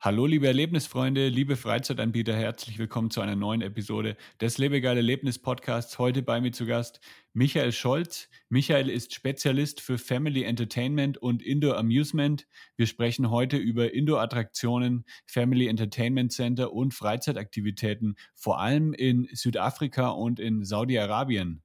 Hallo, liebe Erlebnisfreunde, liebe Freizeitanbieter, herzlich willkommen zu einer neuen Episode des Lebegeil Erlebnis Podcasts. Heute bei mir zu Gast Michael Scholz. Michael ist Spezialist für Family Entertainment und Indoor Amusement. Wir sprechen heute über Indoor-Attraktionen, Family Entertainment Center und Freizeitaktivitäten, vor allem in Südafrika und in Saudi-Arabien.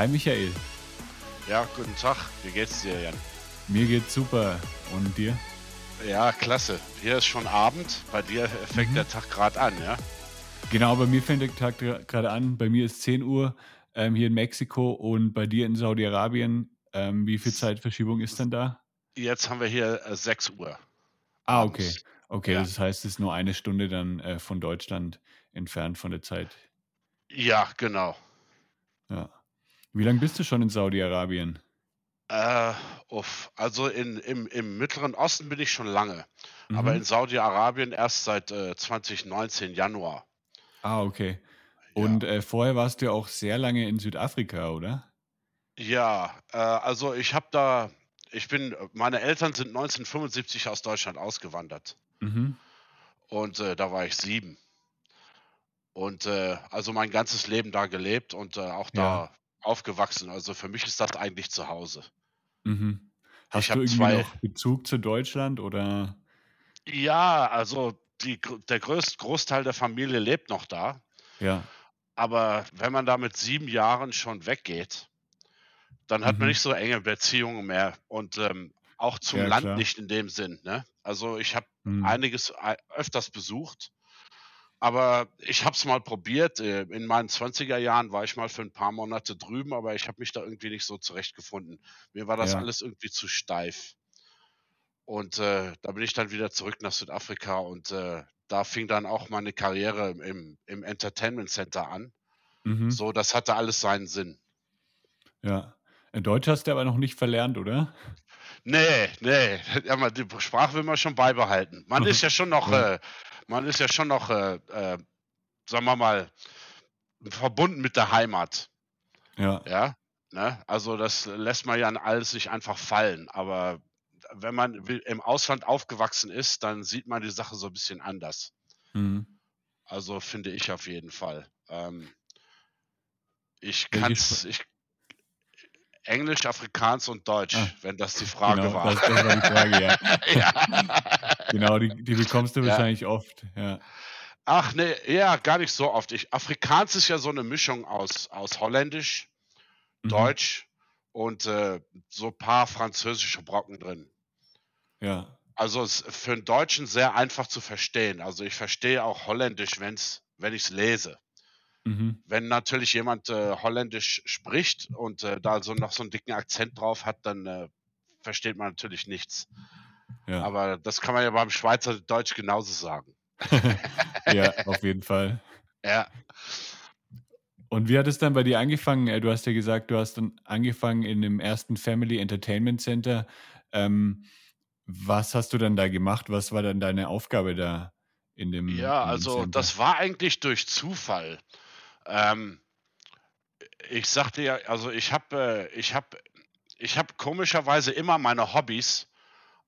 Hi Michael. Ja, guten Tag. Wie geht's dir, Jan? Mir geht's super. Und dir? Ja, klasse. Hier ist schon Abend. Bei dir fängt mhm. der Tag gerade an, ja? Genau, bei mir fängt der Tag gerade an. Bei mir ist 10 Uhr ähm, hier in Mexiko und bei dir in Saudi-Arabien. Ähm, wie viel Zeitverschiebung ist denn da? Jetzt haben wir hier äh, 6 Uhr. Ah, okay. Okay, ja. das heißt, es ist nur eine Stunde dann äh, von Deutschland entfernt von der Zeit. Ja, genau. Ja. Wie lange bist du schon in Saudi-Arabien? Äh, uff, also in, im, im Mittleren Osten bin ich schon lange, mhm. aber in Saudi-Arabien erst seit äh, 2019 Januar. Ah, okay. Und ja. äh, vorher warst du ja auch sehr lange in Südafrika, oder? Ja, äh, also ich habe da, ich bin, meine Eltern sind 1975 aus Deutschland ausgewandert. Mhm. Und äh, da war ich sieben. Und äh, also mein ganzes Leben da gelebt und auch da ja aufgewachsen. Also für mich ist das eigentlich zu Hause. Mhm. Hast ich du irgendwie zwei, noch Bezug zu Deutschland oder? Ja, also die, der größt, Großteil der Familie lebt noch da. Ja. Aber wenn man da mit sieben Jahren schon weggeht, dann hat mhm. man nicht so enge Beziehungen mehr und ähm, auch zum ja, Land klar. nicht in dem Sinn. Ne? Also ich habe mhm. einiges äh, öfters besucht aber ich habe es mal probiert. Äh, in meinen 20er Jahren war ich mal für ein paar Monate drüben, aber ich habe mich da irgendwie nicht so zurechtgefunden. Mir war das ja. alles irgendwie zu steif. Und äh, da bin ich dann wieder zurück nach Südafrika und äh, da fing dann auch meine Karriere im, im Entertainment Center an. Mhm. So, das hatte alles seinen Sinn. Ja. In Deutsch hast du aber noch nicht verlernt, oder? Nee, nee. Ja, die Sprache will man schon beibehalten. Man ist ja schon noch. Äh, man ist ja schon noch, äh, äh, sagen wir mal, verbunden mit der Heimat. Ja. Ja. Ne? Also das lässt man ja alles nicht einfach fallen. Aber wenn man im Ausland aufgewachsen ist, dann sieht man die Sache so ein bisschen anders. Mhm. Also finde ich auf jeden Fall. Ähm, ich kann es, Englisch, Afrikaans und Deutsch, ah, wenn das die Frage genau, war. Das, das, war die Frage, ja. ja. Genau, die, die, bekommst du ja. wahrscheinlich oft, ja. Ach nee, ja, gar nicht so oft. Ich, Afrikaans ist ja so eine Mischung aus, aus Holländisch, mhm. Deutsch und äh, so ein paar französische Brocken drin. Ja. Also es ist für einen Deutschen sehr einfach zu verstehen. Also ich verstehe auch Holländisch, wenn's, wenn ich es lese. Mhm. Wenn natürlich jemand äh, Holländisch spricht und äh, da so noch so einen dicken Akzent drauf hat, dann äh, versteht man natürlich nichts. Ja. Aber das kann man ja beim Schweizer Deutsch genauso sagen. ja, auf jeden Fall. Ja. Und wie hat es dann bei dir angefangen? Du hast ja gesagt, du hast dann angefangen in dem ersten Family Entertainment Center. Ähm, was hast du dann da gemacht? Was war dann deine Aufgabe da in dem? Ja, in dem also Center? das war eigentlich durch Zufall. Ähm, ich sagte ja, also ich habe, äh, ich habe, ich habe komischerweise immer meine Hobbys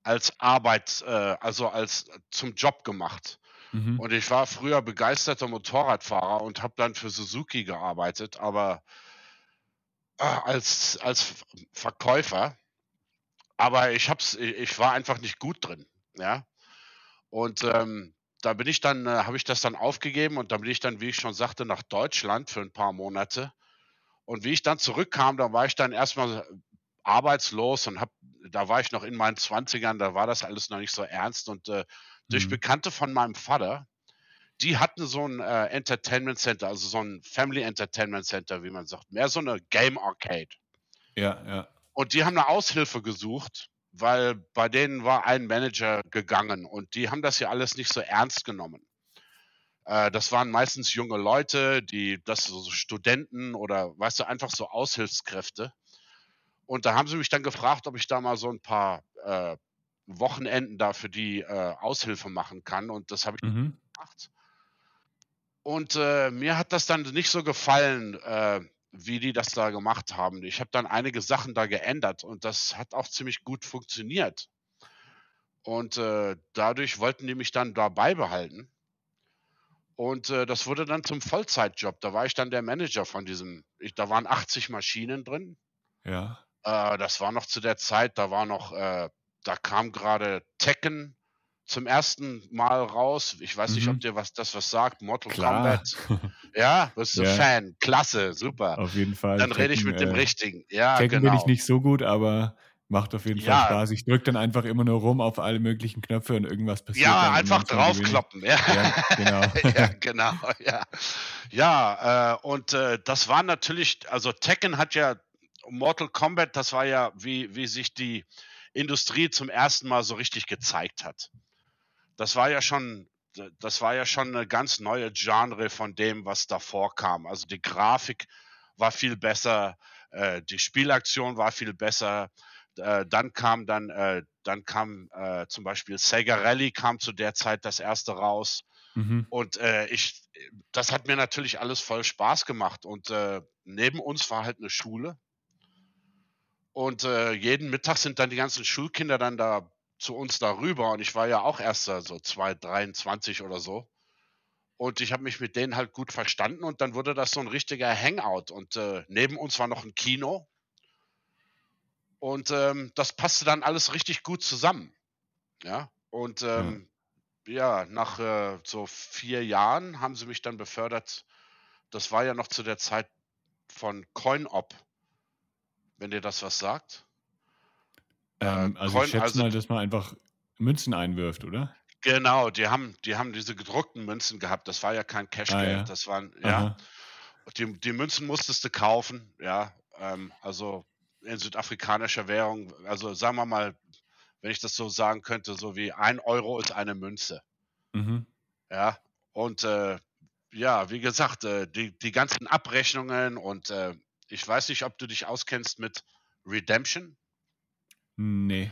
als Arbeit, äh, also als zum Job gemacht. Mhm. Und ich war früher begeisterter Motorradfahrer und habe dann für Suzuki gearbeitet, aber äh, als, als Verkäufer. Aber ich hab's, ich war einfach nicht gut drin, ja. Und ähm, da bin ich dann, äh, habe ich das dann aufgegeben und da bin ich dann, wie ich schon sagte, nach Deutschland für ein paar Monate. Und wie ich dann zurückkam, da war ich dann erstmal arbeitslos und hab, da war ich noch in meinen Zwanzigern, da war das alles noch nicht so ernst. Und äh, durch mhm. Bekannte von meinem Vater, die hatten so ein äh, Entertainment Center, also so ein Family Entertainment Center, wie man sagt, mehr so eine Game Arcade. Ja, ja. Und die haben eine Aushilfe gesucht, weil bei denen war ein Manager gegangen und die haben das ja alles nicht so ernst genommen. Äh, das waren meistens junge Leute, die, das so Studenten oder, weißt du, einfach so Aushilfskräfte. Und da haben sie mich dann gefragt, ob ich da mal so ein paar äh, Wochenenden da für die äh, Aushilfe machen kann. Und das habe ich Mhm. gemacht. Und äh, mir hat das dann nicht so gefallen, äh, wie die das da gemacht haben. Ich habe dann einige Sachen da geändert und das hat auch ziemlich gut funktioniert. Und äh, dadurch wollten die mich dann da beibehalten. Und äh, das wurde dann zum Vollzeitjob. Da war ich dann der Manager von diesem. Ich, da waren 80 Maschinen drin. Ja. Äh, das war noch zu der Zeit, da war noch, äh, da kam gerade Tekken zum ersten Mal raus. Ich weiß nicht, Mhm. ob dir was das was sagt. Mortal Klar. Kombat. Ja, bist du Ja. Fan. Klasse, super. Auf jeden Fall. Dann rede ich mit dem äh, Richtigen. Ja, Tekken genau. bin ich nicht so gut, aber macht auf jeden Fall Ja. Spaß. Ich drücke dann einfach immer nur rum auf alle möglichen Knöpfe und irgendwas passiert. Ja, einfach draufkloppen. Ja. Ja, genau. ja, genau, ja. Ja, äh, und äh, das war natürlich, also Tekken hat ja, Mortal Kombat, das war ja, wie, wie sich die Industrie zum ersten Mal so richtig gezeigt hat. Das war ja schon, das war ja schon eine ganz neue Genre von dem, was davor kam. Also die Grafik war viel besser, äh, die Spielaktion war viel besser. Äh, dann kam dann, äh, dann kam äh, zum Beispiel Sega Rally kam zu der Zeit das erste raus. Mhm. Und äh, ich, das hat mir natürlich alles voll Spaß gemacht. Und äh, neben uns war halt eine Schule. Und äh, jeden Mittag sind dann die ganzen Schulkinder dann da zu uns darüber. Und ich war ja auch erst da so 2, 23 oder so. Und ich habe mich mit denen halt gut verstanden. Und dann wurde das so ein richtiger Hangout. Und äh, neben uns war noch ein Kino. Und ähm, das passte dann alles richtig gut zusammen. Ja. Und ähm, ja, nach äh, so vier Jahren haben sie mich dann befördert. Das war ja noch zu der Zeit von CoinOp, wenn dir das was sagt. Ähm, Äh, also Coin- ich schätze also- mal, dass man einfach Münzen einwirft, oder? Genau, die haben, die haben diese gedruckten Münzen gehabt. Das war ja kein Cashgeld. Ah, ja. Das waren, ja, die, die Münzen musstest du kaufen, ja. Ähm, also in südafrikanischer Währung, also sagen wir mal, wenn ich das so sagen könnte, so wie ein Euro ist eine Münze. Mhm. Ja, und äh, ja, wie gesagt, äh, die, die ganzen Abrechnungen und äh, ich weiß nicht, ob du dich auskennst mit Redemption. Nee.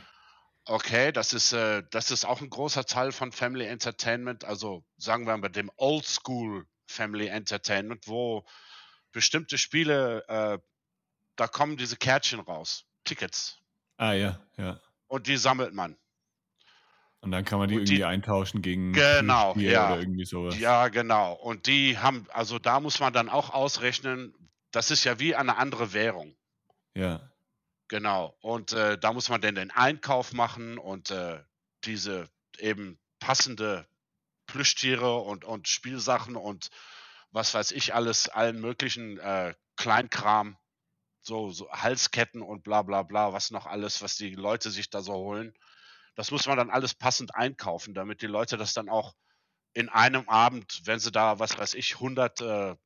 Okay, das ist, äh, das ist auch ein großer Teil von Family Entertainment, also sagen wir mal dem Old School Family Entertainment, wo bestimmte Spiele, äh, da kommen diese Kärtchen raus, Tickets, Ah ja, ja. und die sammelt man. Und dann kann man die Und die- irgendwie eintauschen gegen Genau, ja. oder irgendwie sowas. Ja, genau. Und die haben, also da muss man dann auch ausrechnen, das ist ja wie eine andere Währung. Ja. Genau. Und äh, da muss man dann den Einkauf machen und äh, diese eben passende Plüschtiere und, und Spielsachen und was weiß ich alles, allen möglichen äh, Kleinkram, so, so Halsketten und bla bla bla, was noch alles, was die Leute sich da so holen. Das muss man dann alles passend einkaufen, damit die Leute das dann auch in einem Abend, wenn sie da, was weiß ich, 100, äh,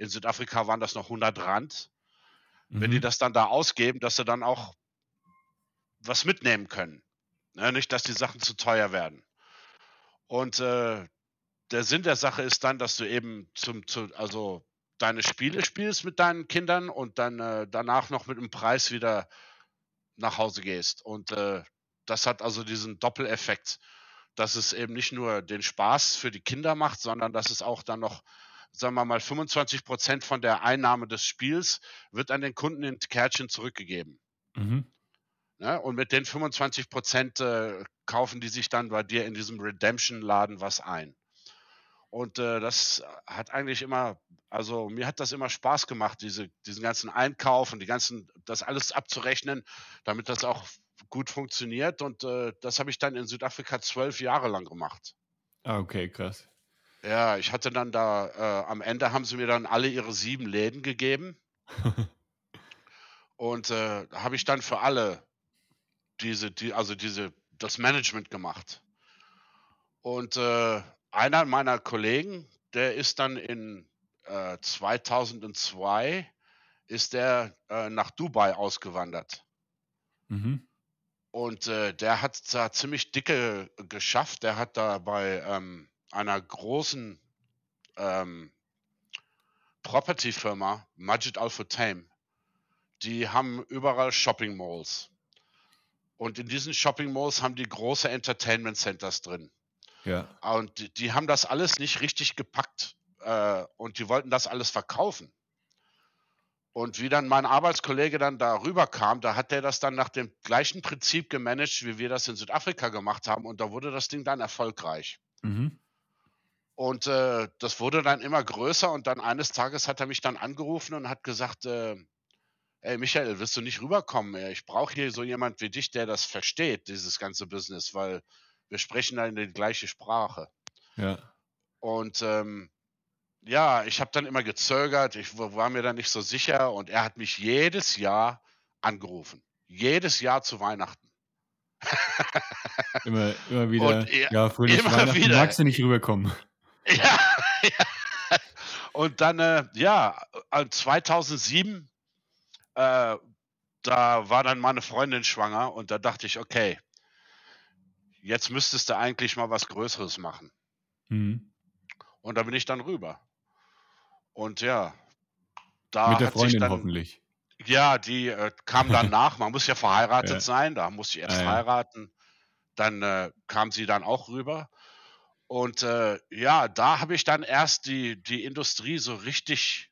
in Südafrika waren das noch 100 Rand, wenn die Mhm. das dann da ausgeben, dass sie dann auch was mitnehmen können. Ne? Nicht, dass die Sachen zu teuer werden. Und äh, der Sinn der Sache ist dann, dass du eben zum, zu, also deine Spiele spielst mit deinen Kindern und dann äh, danach noch mit einem Preis wieder nach Hause gehst. Und äh, das hat also diesen Doppeleffekt, dass es eben nicht nur den Spaß für die Kinder macht, sondern dass es auch dann noch, sagen wir mal, 25 Prozent von der Einnahme des Spiels wird an den Kunden in Kärtchen zurückgegeben. Mhm. Ne? Und mit den 25 Prozent äh, kaufen die sich dann bei dir in diesem Redemption-Laden was ein. Und äh, das hat eigentlich immer, also mir hat das immer Spaß gemacht, diese, diesen ganzen Einkauf und die ganzen, das alles abzurechnen, damit das auch gut funktioniert. Und äh, das habe ich dann in Südafrika zwölf Jahre lang gemacht. Ah, okay, krass. Ja, ich hatte dann da, äh, am Ende haben sie mir dann alle ihre sieben Läden gegeben. Und äh, habe ich dann für alle diese, die, also diese, das Management gemacht. Und äh, einer meiner Kollegen, der ist dann in äh, 2002 ist der äh, nach Dubai ausgewandert. Mhm. Und äh, der hat da ziemlich dicke geschafft. Der hat da bei ähm, einer großen ähm, Property-Firma, Majid Al Futtaim, die haben überall Shopping Malls. Und in diesen Shopping Malls haben die große Entertainment Centers drin. Ja. Und die, die haben das alles nicht richtig gepackt. Äh, und die wollten das alles verkaufen. Und wie dann mein Arbeitskollege dann da rüberkam, da hat der das dann nach dem gleichen Prinzip gemanagt, wie wir das in Südafrika gemacht haben. Und da wurde das Ding dann erfolgreich. Mhm. Und äh, das wurde dann immer größer. Und dann eines Tages hat er mich dann angerufen und hat gesagt, äh, ey Michael, willst du nicht rüberkommen? Ich brauche hier so jemand wie dich, der das versteht, dieses ganze Business, weil wir sprechen dann die gleiche Sprache. Ja. Und ähm, ja, ich habe dann immer gezögert, ich war mir dann nicht so sicher und er hat mich jedes Jahr angerufen. Jedes Jahr zu Weihnachten. immer, immer wieder. Und er, ja, fröhlich immer Weihnachten wieder. magst du nicht rüberkommen. Ja, ja. Und dann, äh, ja, 2007, äh, da war dann meine Freundin schwanger und da dachte ich, okay, jetzt müsstest du eigentlich mal was Größeres machen. Mhm. Und da bin ich dann rüber. Und ja, da Mit der hat sich Freundin dann, hoffentlich. ja, die äh, kam dann nach. Man muss ja verheiratet Ja. sein. Da musste ich erst Ah, ja. heiraten. Dann äh, kam sie dann auch rüber. Und äh, ja, da habe ich dann erst die, die Industrie so richtig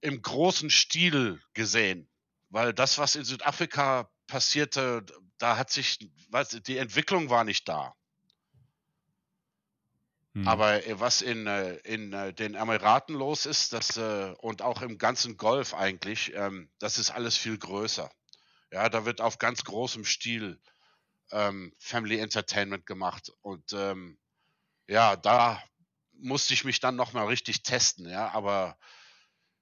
im großen Stil gesehen. Weil das, was in Südafrika passierte, da hat sich, was, die Entwicklung war nicht da. Mhm. Aber äh, was in, äh, in äh, den Emiraten los ist, das, und auch im ganzen Golf eigentlich, ähm, das ist alles viel größer. Ja, da wird auf ganz großem Stil ähm, Family Entertainment gemacht. Und ähm, ja, da musste ich mich dann nochmal richtig testen, ja, aber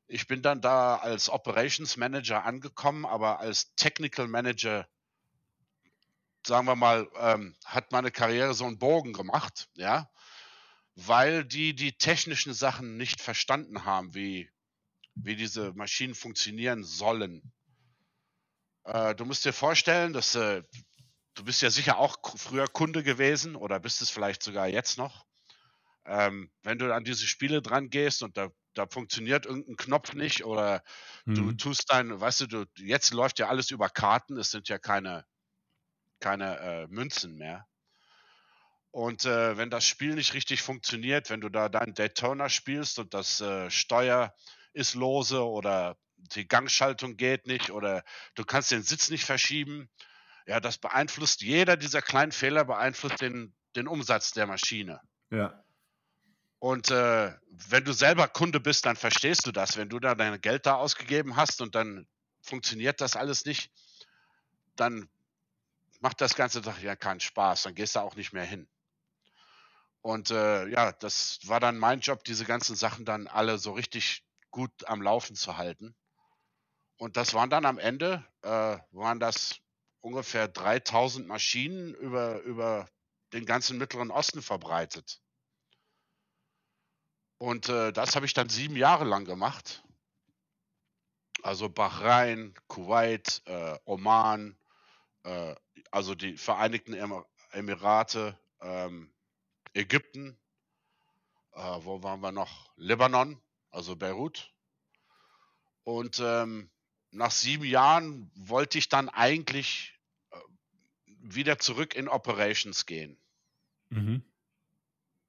ich bin dann da als Operations Manager angekommen, aber als Technical Manager, sagen wir mal, ähm, hat meine Karriere so einen Bogen gemacht, ja, weil die die technischen Sachen nicht verstanden haben, wie, wie diese Maschinen funktionieren sollen. Äh, du musst dir vorstellen, dass äh, du bist ja sicher auch früher Kunde gewesen oder bist es vielleicht sogar jetzt noch. Ähm, wenn du an diese Spiele dran gehst und da, da funktioniert irgendein Knopf nicht oder du Mhm. tust dein, weißt du, du, jetzt läuft ja alles über Karten, es sind ja keine, keine äh, Münzen mehr. Und äh, wenn das Spiel nicht richtig funktioniert, wenn du da dein Daytona spielst und das äh, Steuer ist lose oder die Gangschaltung geht nicht oder du kannst den Sitz nicht verschieben, ja, das beeinflusst, jeder dieser kleinen Fehler beeinflusst den, den Umsatz der Maschine. Ja. Und äh, wenn du selber Kunde bist, dann verstehst du das. Wenn du da dein Geld da ausgegeben hast und dann funktioniert das alles nicht, dann macht das Ganze doch ja keinen Spaß. Dann gehst du auch nicht mehr hin. Und äh, ja, das war dann mein Job, diese ganzen Sachen dann alle so richtig gut am Laufen zu halten. Und das waren dann am Ende, äh, waren das ungefähr 3000 Maschinen über, über den ganzen Mittleren Osten verbreitet. Und äh, das habe ich dann sieben Jahre lang gemacht. Also Bahrain, Kuwait, äh, Oman, äh, also die Vereinigten Emir- Emirate, ähm, Ägypten, äh, wo waren wir noch? Libanon, also Beirut. Und ähm, nach sieben Jahren wollte ich dann eigentlich wieder zurück in Operations gehen. Mhm.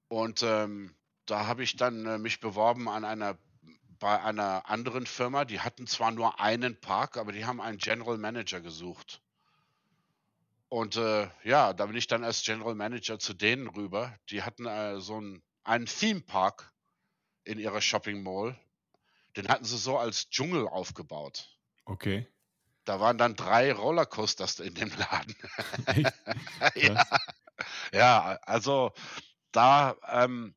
Und ähm, da habe ich dann äh, mich beworben an einer bei einer anderen Firma. Die hatten zwar nur einen Park, aber die haben einen General Manager gesucht. Und äh, ja, da bin ich dann als General Manager zu denen rüber. Die hatten äh, so einen, einen Theme Park in ihrer Shopping Mall. Den hatten sie so als Dschungel aufgebaut. Okay. Da waren dann drei Rollercoasters in dem Laden. Ja, ja, also da ähm,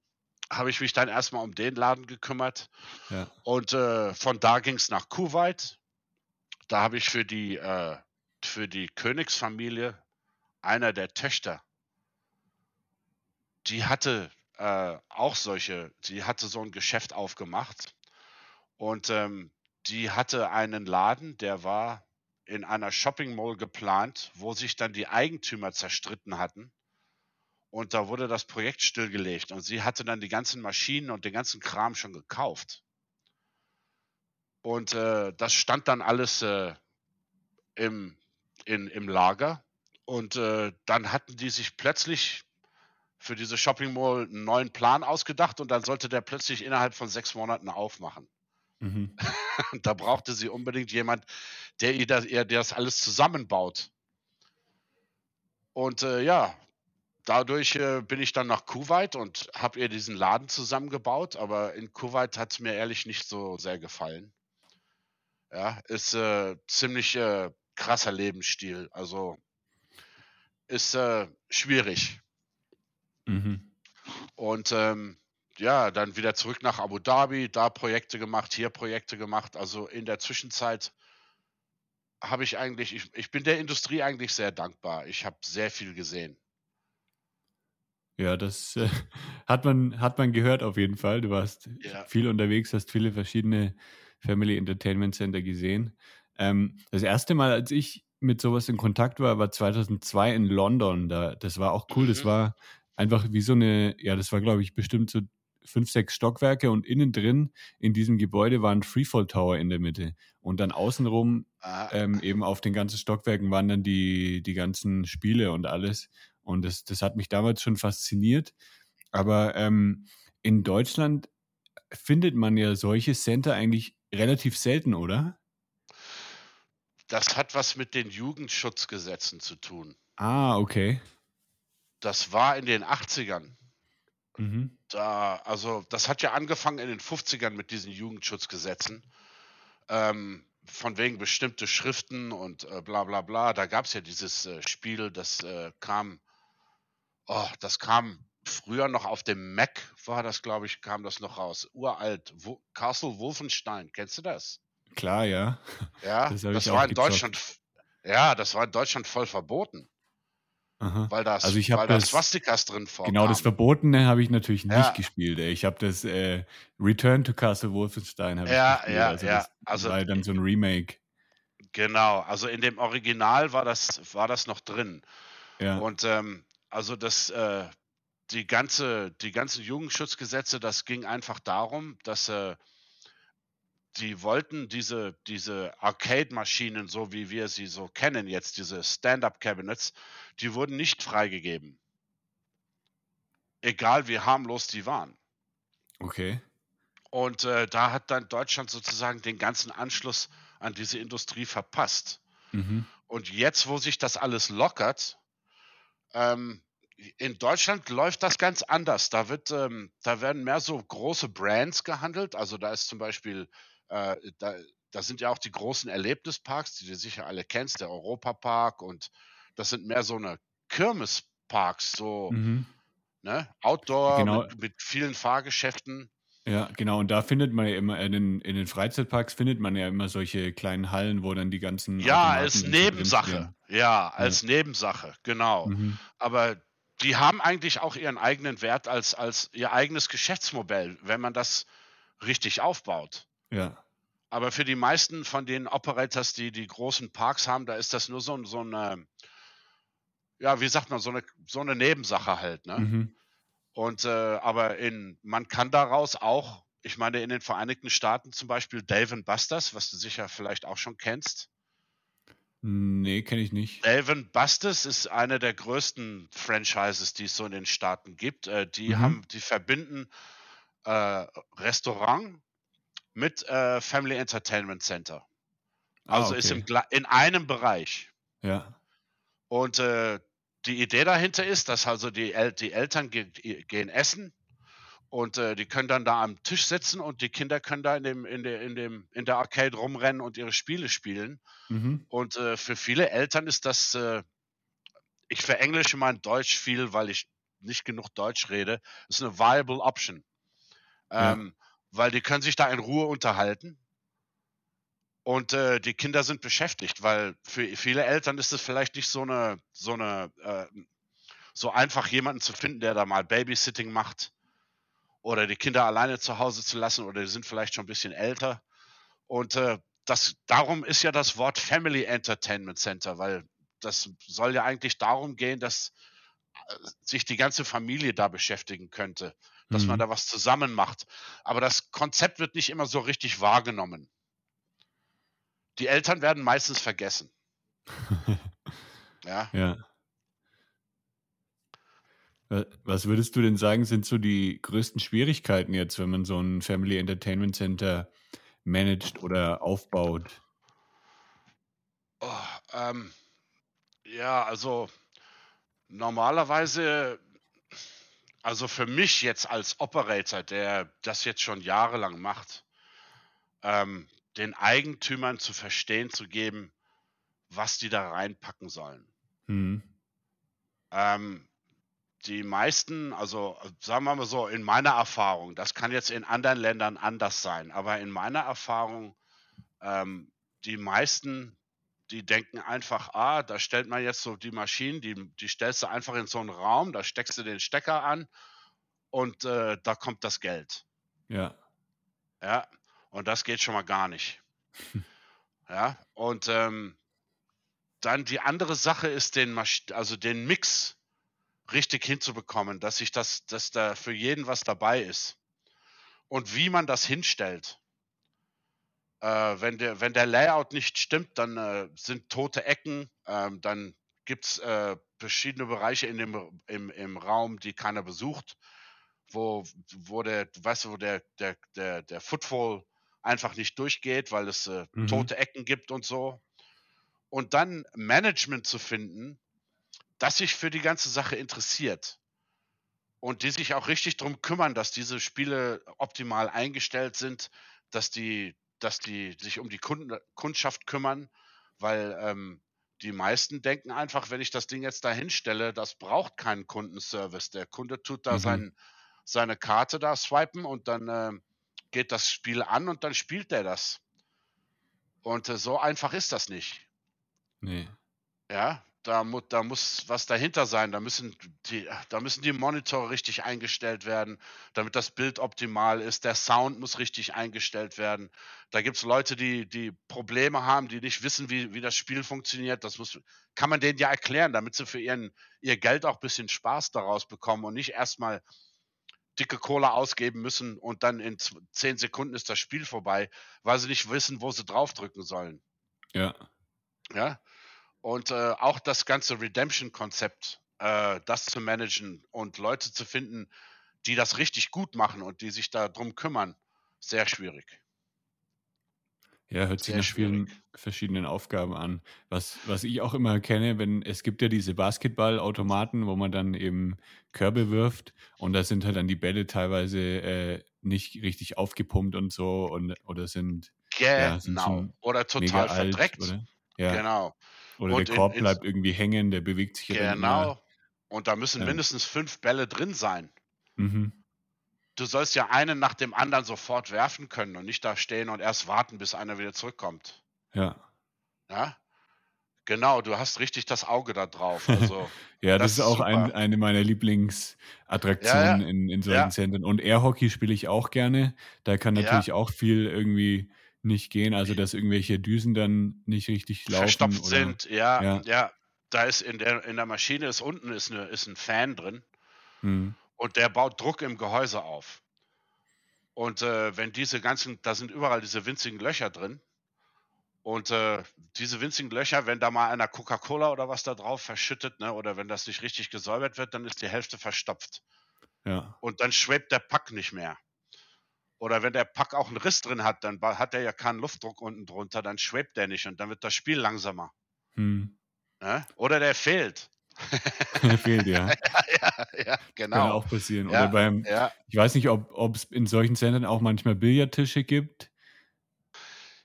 habe ich mich dann erstmal um den Laden gekümmert. Ja. Und äh, von da ging es nach Kuwait. Da habe ich für die, äh, für die Königsfamilie einer der Töchter, die hatte äh, auch solche, sie hatte so ein Geschäft aufgemacht und ähm, die hatte einen Laden, der war in einer Shopping Mall geplant, wo sich dann die Eigentümer zerstritten hatten. Und da wurde das Projekt stillgelegt und sie hatte dann die ganzen Maschinen und den ganzen Kram schon gekauft. Und äh, das stand dann alles äh, im, in, im Lager. Und äh, dann hatten die sich plötzlich für diese Shopping Mall einen neuen Plan ausgedacht und dann sollte der plötzlich innerhalb von sechs Monaten aufmachen. Mhm. da brauchte sie unbedingt jemand, der ihr das, ihr das alles zusammenbaut. Und äh, ja, dadurch äh, bin ich dann nach Kuwait und habe ihr diesen Laden zusammengebaut, aber in Kuwait hat es mir ehrlich nicht so sehr gefallen. Ja, ist äh, ziemlich äh, krasser Lebensstil. Also ist äh, schwierig. Mhm. Und ähm, ja, dann wieder zurück nach Abu Dhabi, da Projekte gemacht, hier Projekte gemacht. Also in der Zwischenzeit habe ich eigentlich, ich, ich bin der Industrie eigentlich sehr dankbar. Ich habe sehr viel gesehen. Ja, das äh, hat, man, hat man gehört auf jeden Fall. Du warst ja. viel unterwegs, hast viele verschiedene Family Entertainment Center gesehen. Ähm, das erste Mal, als ich mit sowas in Kontakt war, war 2002 in London. Da, das war auch cool. Mhm. Das war einfach wie so eine, ja, das war, glaube ich, bestimmt so fünf, sechs Stockwerke und innen drin in diesem Gebäude war ein Freefall Tower in der Mitte. Und dann außenrum, ah. ähm, eben auf den ganzen Stockwerken waren dann die, die ganzen Spiele und alles. Und das, das hat mich damals schon fasziniert. Aber ähm, in Deutschland findet man ja solche Center eigentlich relativ selten, oder? Das hat was mit den Jugendschutzgesetzen zu tun. Ah, okay. Das war in den 80ern. Mhm. Da, also, das hat ja angefangen in den 50ern mit diesen Jugendschutzgesetzen. Ähm, von wegen bestimmte Schriften und äh, bla bla bla. Da gab es ja dieses äh, Spiel, das äh, kam, oh, das kam früher noch auf dem Mac, war das, glaube ich, kam das noch raus. Uralt, Wo Castle Wolfenstein, kennst du das? Klar, ja. Ja, das, das war in Deutschland, ja, das war in Deutschland voll verboten. Aha. Weil das, also ich weil das, Swastikas drin vorkam. Genau, das Verbotene habe ich natürlich nicht ja. gespielt. Ey. Ich habe das äh, Return to Castle Wolfenstein habe ja, ich gespielt. Ja, also ja, das also war dann so ein Remake. Genau, also in dem Original war das, war das noch drin. Ja. Und ähm, also das, äh, die ganze, die ganzen Jugendschutzgesetze, das ging einfach darum, dass äh, die wollten diese, diese Arcade-Maschinen, so wie wir sie so kennen jetzt, diese Stand-up-Cabinets, die wurden nicht freigegeben. Egal wie harmlos die waren. Okay. Und äh, da hat dann Deutschland sozusagen den ganzen Anschluss an diese Industrie verpasst. Mhm. Und jetzt, wo sich das alles lockert, ähm, in Deutschland läuft das ganz anders. Da wird, ähm, da werden mehr so große Brands gehandelt. Also da ist zum Beispiel äh, da, da sind ja auch die großen Erlebnisparks, die du sicher alle kennst, der Europapark und das sind mehr so eine Kirmesparks, so mhm. ne, Outdoor genau. mit, mit, vielen Fahrgeschäften. Ja, genau. Und da findet man ja immer, in den, in den Freizeitparks findet man ja immer solche kleinen Hallen, wo dann die ganzen. Ja, als Nebensache. Ja, als ja. Nebensache, genau. Mhm. Aber die haben eigentlich auch ihren eigenen Wert als, als ihr eigenes Geschäftsmodell, wenn man das richtig aufbaut. Ja. Aber für die meisten von den Operators, die die großen Parks haben, da ist das nur so, so eine, ja, wie sagt man, so eine, so eine Nebensache halt. Ne? Mhm. Und äh, aber in, man kann daraus auch, ich meine, in den Vereinigten Staaten zum Beispiel Dave Busters, was du sicher vielleicht auch schon kennst. Nee, kenne ich nicht. Dave Busters ist eine der größten Franchises, die es so in den Staaten gibt. Äh, die mhm. haben, die verbinden äh, Restaurant mit äh, Family Entertainment Center. Ah, also ah, okay. ist im, in einem Bereich. Ja. Und äh, die Idee dahinter ist, dass also die, El die Eltern ge gehen essen und äh, die können dann da am Tisch sitzen und die Kinder können da in dem in der in dem in der Arcade rumrennen und ihre Spiele spielen. Mhm. Und äh, für viele Eltern ist das äh, ich verenglische mein Deutsch viel, weil ich nicht genug Deutsch rede, ist eine viable option. Ähm, ja weil die können sich da in Ruhe unterhalten. Und äh, die Kinder sind beschäftigt, weil für viele Eltern ist es vielleicht nicht so eine, so eine, äh, so einfach jemanden zu finden, der da mal Babysitting macht. oder die Kinder alleine zu Hause zu lassen oder die sind vielleicht schon ein bisschen älter. Und äh, das, darum ist ja das Wort Family Entertainment Center, weil das soll ja eigentlich darum gehen, dass äh, sich die ganze Familie da beschäftigen könnte, dass mhm. man da was zusammen macht. Aber das Konzept wird nicht immer so richtig wahrgenommen. Die Eltern werden meistens vergessen. ja. Ja. Was würdest du denn sagen, sind so die größten Schwierigkeiten jetzt, wenn man so ein Family Entertainment Center managt oder aufbaut? Oh, ähm, ja, also normalerweise, also für mich jetzt als Operator, der das jetzt schon jahrelang macht, ähm, den Eigentümern zu verstehen zu geben, was die da reinpacken sollen. Mhm. Ähm, die meisten, also sagen wir mal so, in meiner Erfahrung, das kann jetzt in anderen Ländern anders sein, aber in meiner Erfahrung, ähm, die meisten, die denken einfach, ah, da stellt man jetzt so die Maschinen, die, die stellst du einfach in so einen Raum, da steckst du den Stecker an und äh, da kommt das Geld. Ja. Ja, und das geht schon mal gar nicht. ja, und ähm, dann die andere Sache ist den, Masch also den Mix richtig hinzubekommen, dass sich das, dass da für jeden was dabei ist. Und wie man das hinstellt. Äh, wenn, der, wenn der Layout nicht stimmt, dann äh, sind tote Ecken, äh, dann gibt es äh, verschiedene Bereiche in dem, im, im Raum, die keiner besucht, wo, wo der, weißt du, wo der, der, der, der Footfall einfach nicht durchgeht, weil es äh, mhm. tote Ecken gibt und so. Und dann Management zu finden, das sich für die ganze Sache interessiert und die sich auch richtig darum kümmern, dass diese Spiele optimal eingestellt sind, dass die, dass die sich um die Kunden, Kundschaft kümmern, weil ähm, die meisten denken einfach, wenn ich das Ding jetzt da hinstelle, das braucht keinen Kundenservice. Der Kunde tut da mhm. sein, seine Karte da swipen und dann äh, geht das Spiel an und dann spielt der das. Und äh, so einfach ist das nicht. Nee. Ja, da, mu da muss was dahinter sein. Da müssen, die, da müssen die Monitore richtig eingestellt werden, damit das Bild optimal ist. Der Sound muss richtig eingestellt werden. Da gibt es Leute, die, die Probleme haben, die nicht wissen, wie, wie das Spiel funktioniert. Das muss, kann man denen ja erklären, damit sie für ihren, ihr Geld auch ein bisschen Spaß daraus bekommen und nicht erstmal dicke Cola ausgeben müssen und dann in zehn Sekunden ist das Spiel vorbei, weil sie nicht wissen, wo sie draufdrücken sollen. Ja. Ja. Und äh, auch das ganze Redemption-Konzept, äh, das zu managen und Leute zu finden, die das richtig gut machen und die sich darum kümmern, sehr schwierig. Ja, hört sich nach vielen verschiedenen Aufgaben an. Was, was ich auch immer kenne, wenn es gibt ja diese Basketballautomaten, wo man dann eben Körbe wirft und da sind halt dann die Bälle teilweise äh, nicht richtig aufgepumpt und so und oder sind genau ja, sind genau. oder total verdreckt. Alt, oder? Ja. Genau. Oder und der Korb in, bleibt irgendwie hängen, der bewegt sich ja Genau. Und da müssen ja. mindestens fünf Bälle drin sein. Mhm. Du sollst ja einen nach dem anderen sofort werfen können und nicht da stehen und erst warten, bis einer wieder zurückkommt. Ja. Ja? Genau, du hast richtig das Auge da drauf. Also, ja, das, das ist auch ein, eine meiner Lieblingsattraktionen ja, ja. in, in solchen ja. Zentren. Und Airhockey spiele ich auch gerne. Da kann natürlich auch viel irgendwie nicht gehen, also dass irgendwelche Düsen dann nicht richtig laufen. Verstopft oder, sind, ja, ja, ja. Da ist in der, in der Maschine ist unten ist, eine, ist ein Fan drin hm. und der baut Druck im Gehäuse auf. Und äh, wenn diese ganzen, da sind überall diese winzigen Löcher drin. Und äh, diese winzigen Löcher, wenn da mal einer Coca-Cola oder was da drauf verschüttet, ne, oder wenn das nicht richtig gesäubert wird, dann ist die Hälfte verstopft. Ja. Und dann schwebt der Pack nicht mehr. Oder wenn der Pack auch einen Riss drin hat, dann hat er ja keinen Luftdruck unten drunter, dann schwebt der nicht und dann wird das Spiel langsamer. Hm. Ja? Oder der fehlt. der fehlt, ja. ja, ja, ja genau. Kann auch passieren. Oder beim, ich weiß nicht, ob es in solchen Zentren auch manchmal Billardtische gibt.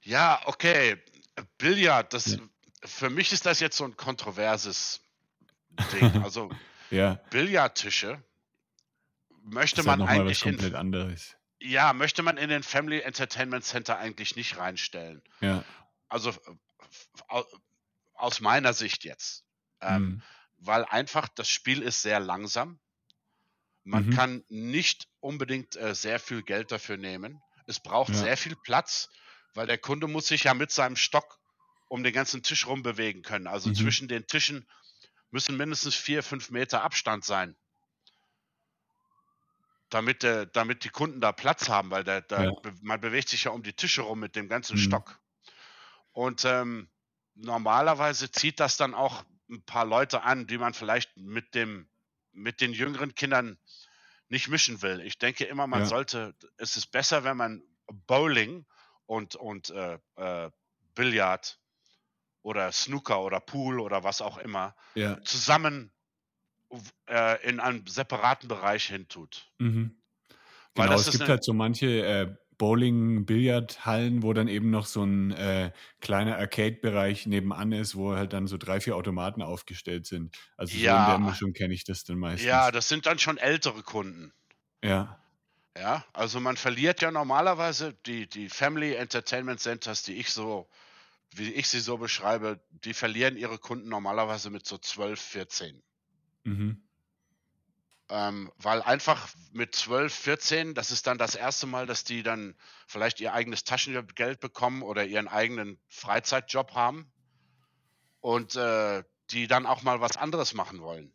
Ja, okay. Billard, das, für mich ist das jetzt so ein kontroverses Ding. Also ja. Billardtische möchte man eigentlich was komplett in, anderes ja, möchte man in den Family Entertainment Center eigentlich nicht reinstellen. Ja. Also aus meiner Sicht jetzt. Ähm, mhm. Weil einfach das Spiel ist sehr langsam. Man Mhm. kann nicht unbedingt äh, sehr viel Geld dafür nehmen. Es braucht Ja. sehr viel Platz, weil der Kunde muss sich ja mit seinem Stock um den ganzen Tisch rum bewegen können. Also Mhm. zwischen den Tischen müssen mindestens vier, fünf Meter Abstand sein. Damit, äh, damit die Kunden da Platz haben, weil der, da, Ja. man bewegt sich ja um die Tische rum mit dem ganzen Mhm. Stock. Und ähm, normalerweise zieht das dann auch ein paar Leute an, die man vielleicht mit dem mit den jüngeren Kindern nicht mischen will. Ich denke immer, man Ja. sollte es ist besser, wenn man Bowling und und, äh, äh, Billard oder Snooker oder Pool oder was auch immer Ja. zusammen äh, in einem separaten Bereich hintut. Mhm. Weil Genau, es gibt halt so manche, äh, Bowling, Billardhallen, wo dann eben noch so 'n, äh, kleiner Arcade-Bereich nebenan ist, wo halt dann so 3, 4 Automaten aufgestellt sind. Also, so in der Ja. Mischung kenne ich das dann Ja, meistens. das sind dann schon ältere Kunden. Ja. Ja, also man verliert ja normalerweise die die Family Entertainment Centers, die ich so wie ich sie so beschreibe, die verlieren ihre Kunden normalerweise mit so 12, 14. Mhm. Ähm, weil einfach mit 12, 14, das ist dann das erste Mal, dass die dann vielleicht ihr eigenes Taschengeld bekommen oder ihren eigenen Freizeitjob haben und, äh, die dann auch mal was anderes machen wollen.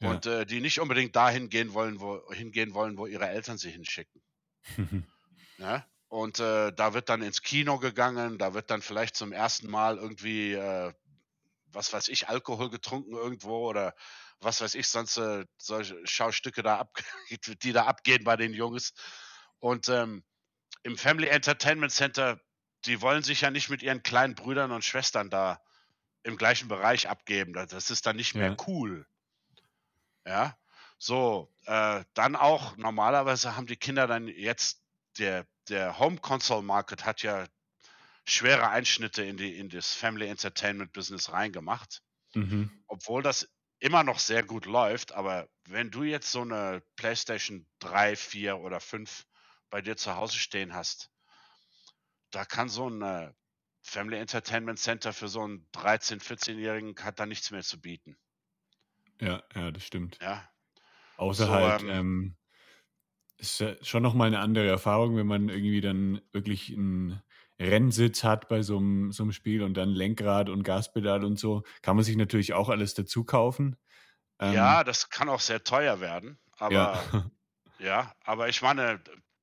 Ja. Und, äh, die nicht unbedingt dahin gehen wollen, wo hingehen wollen, wo ihre Eltern sie hinschicken. Ne? Und, äh, da wird dann ins Kino gegangen, da wird dann vielleicht zum ersten Mal irgendwie, äh, was weiß ich, Alkohol getrunken irgendwo oder was weiß ich, sonst, äh, solche Schaustücke da ab die da abgehen bei den Jungs. Und, ähm, im Family Entertainment Center, die wollen sich ja nicht mit ihren kleinen Brüdern und Schwestern da im gleichen Bereich abgeben. Da das ist dann nicht mehr Ja. cool. Ja, so, äh, dann auch normalerweise haben die Kinder dann jetzt der der Home Console Market hat ja schwere Einschnitte in die in das Family Entertainment Business reingemacht. Mhm. Obwohl das immer noch sehr gut läuft, aber wenn du jetzt so 'ne PlayStation 3, 4 oder 5 bei dir zu Hause stehen hast da kann so 'n, äh, Family Entertainment Center für so 'n 13, 14-Jährigen hat da nichts mehr zu bieten. Ja, ja, das stimmt. Ja. Außer So, halt, ähm ähm ist schon noch mal 'ne andere Erfahrung, wenn man irgendwie dann wirklich 'n Rennsitz hat bei so 'm so 'm Spiel und dann Lenkrad und Gaspedal und so. Kann man sich natürlich auch alles dazu kaufen. Ähm Ja, das kann auch sehr teuer werden, Ja. aber ja, aber ich meine,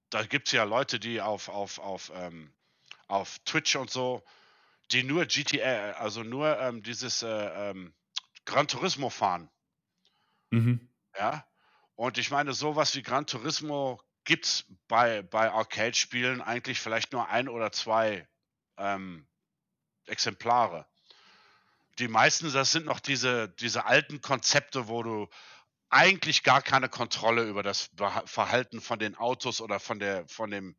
da gibt's ja Leute, die auf auf auf, ähm auf Twitch und so, die nur GTA also nur, ähm, dieses, äh, ähm, Gran Turismo fahren. Mhm. Ja? Und ich meine, so was wie Gran Turismo gibt's bei bei Arcade-Spielen eigentlich vielleicht nur 1 oder 2, ähm, Exemplare. Die meisten, das sind noch diese diese alten Konzepte, wo du eigentlich gar keine Kontrolle über das Verhalten von den Autos oder von der von dem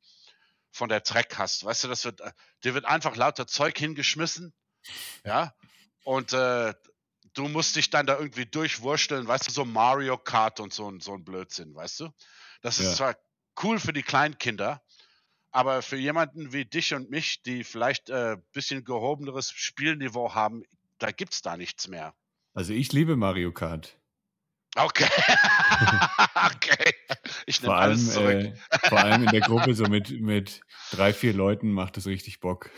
von der Track hast. Weißt du, das wird äh, dir wird einfach lauter Zeug hingeschmissen, ja? Und, äh, du musst dich dann da irgendwie durchwursteln, weißt du, so Mario Kart und so so 'n Blödsinn, weißt du? Das ist Ja. zwar cool für die Kleinkinder, aber für jemanden wie dich und mich, die vielleicht, äh, bisschen gehobeneres Spielniveau haben, da gibt's da nichts mehr. Also, ich liebe Mario Kart. Okay. Okay. Ich nehme allem, alles zurück. äh vor allem in der Gruppe so mit mit 3, 4 Leuten macht das richtig Bock.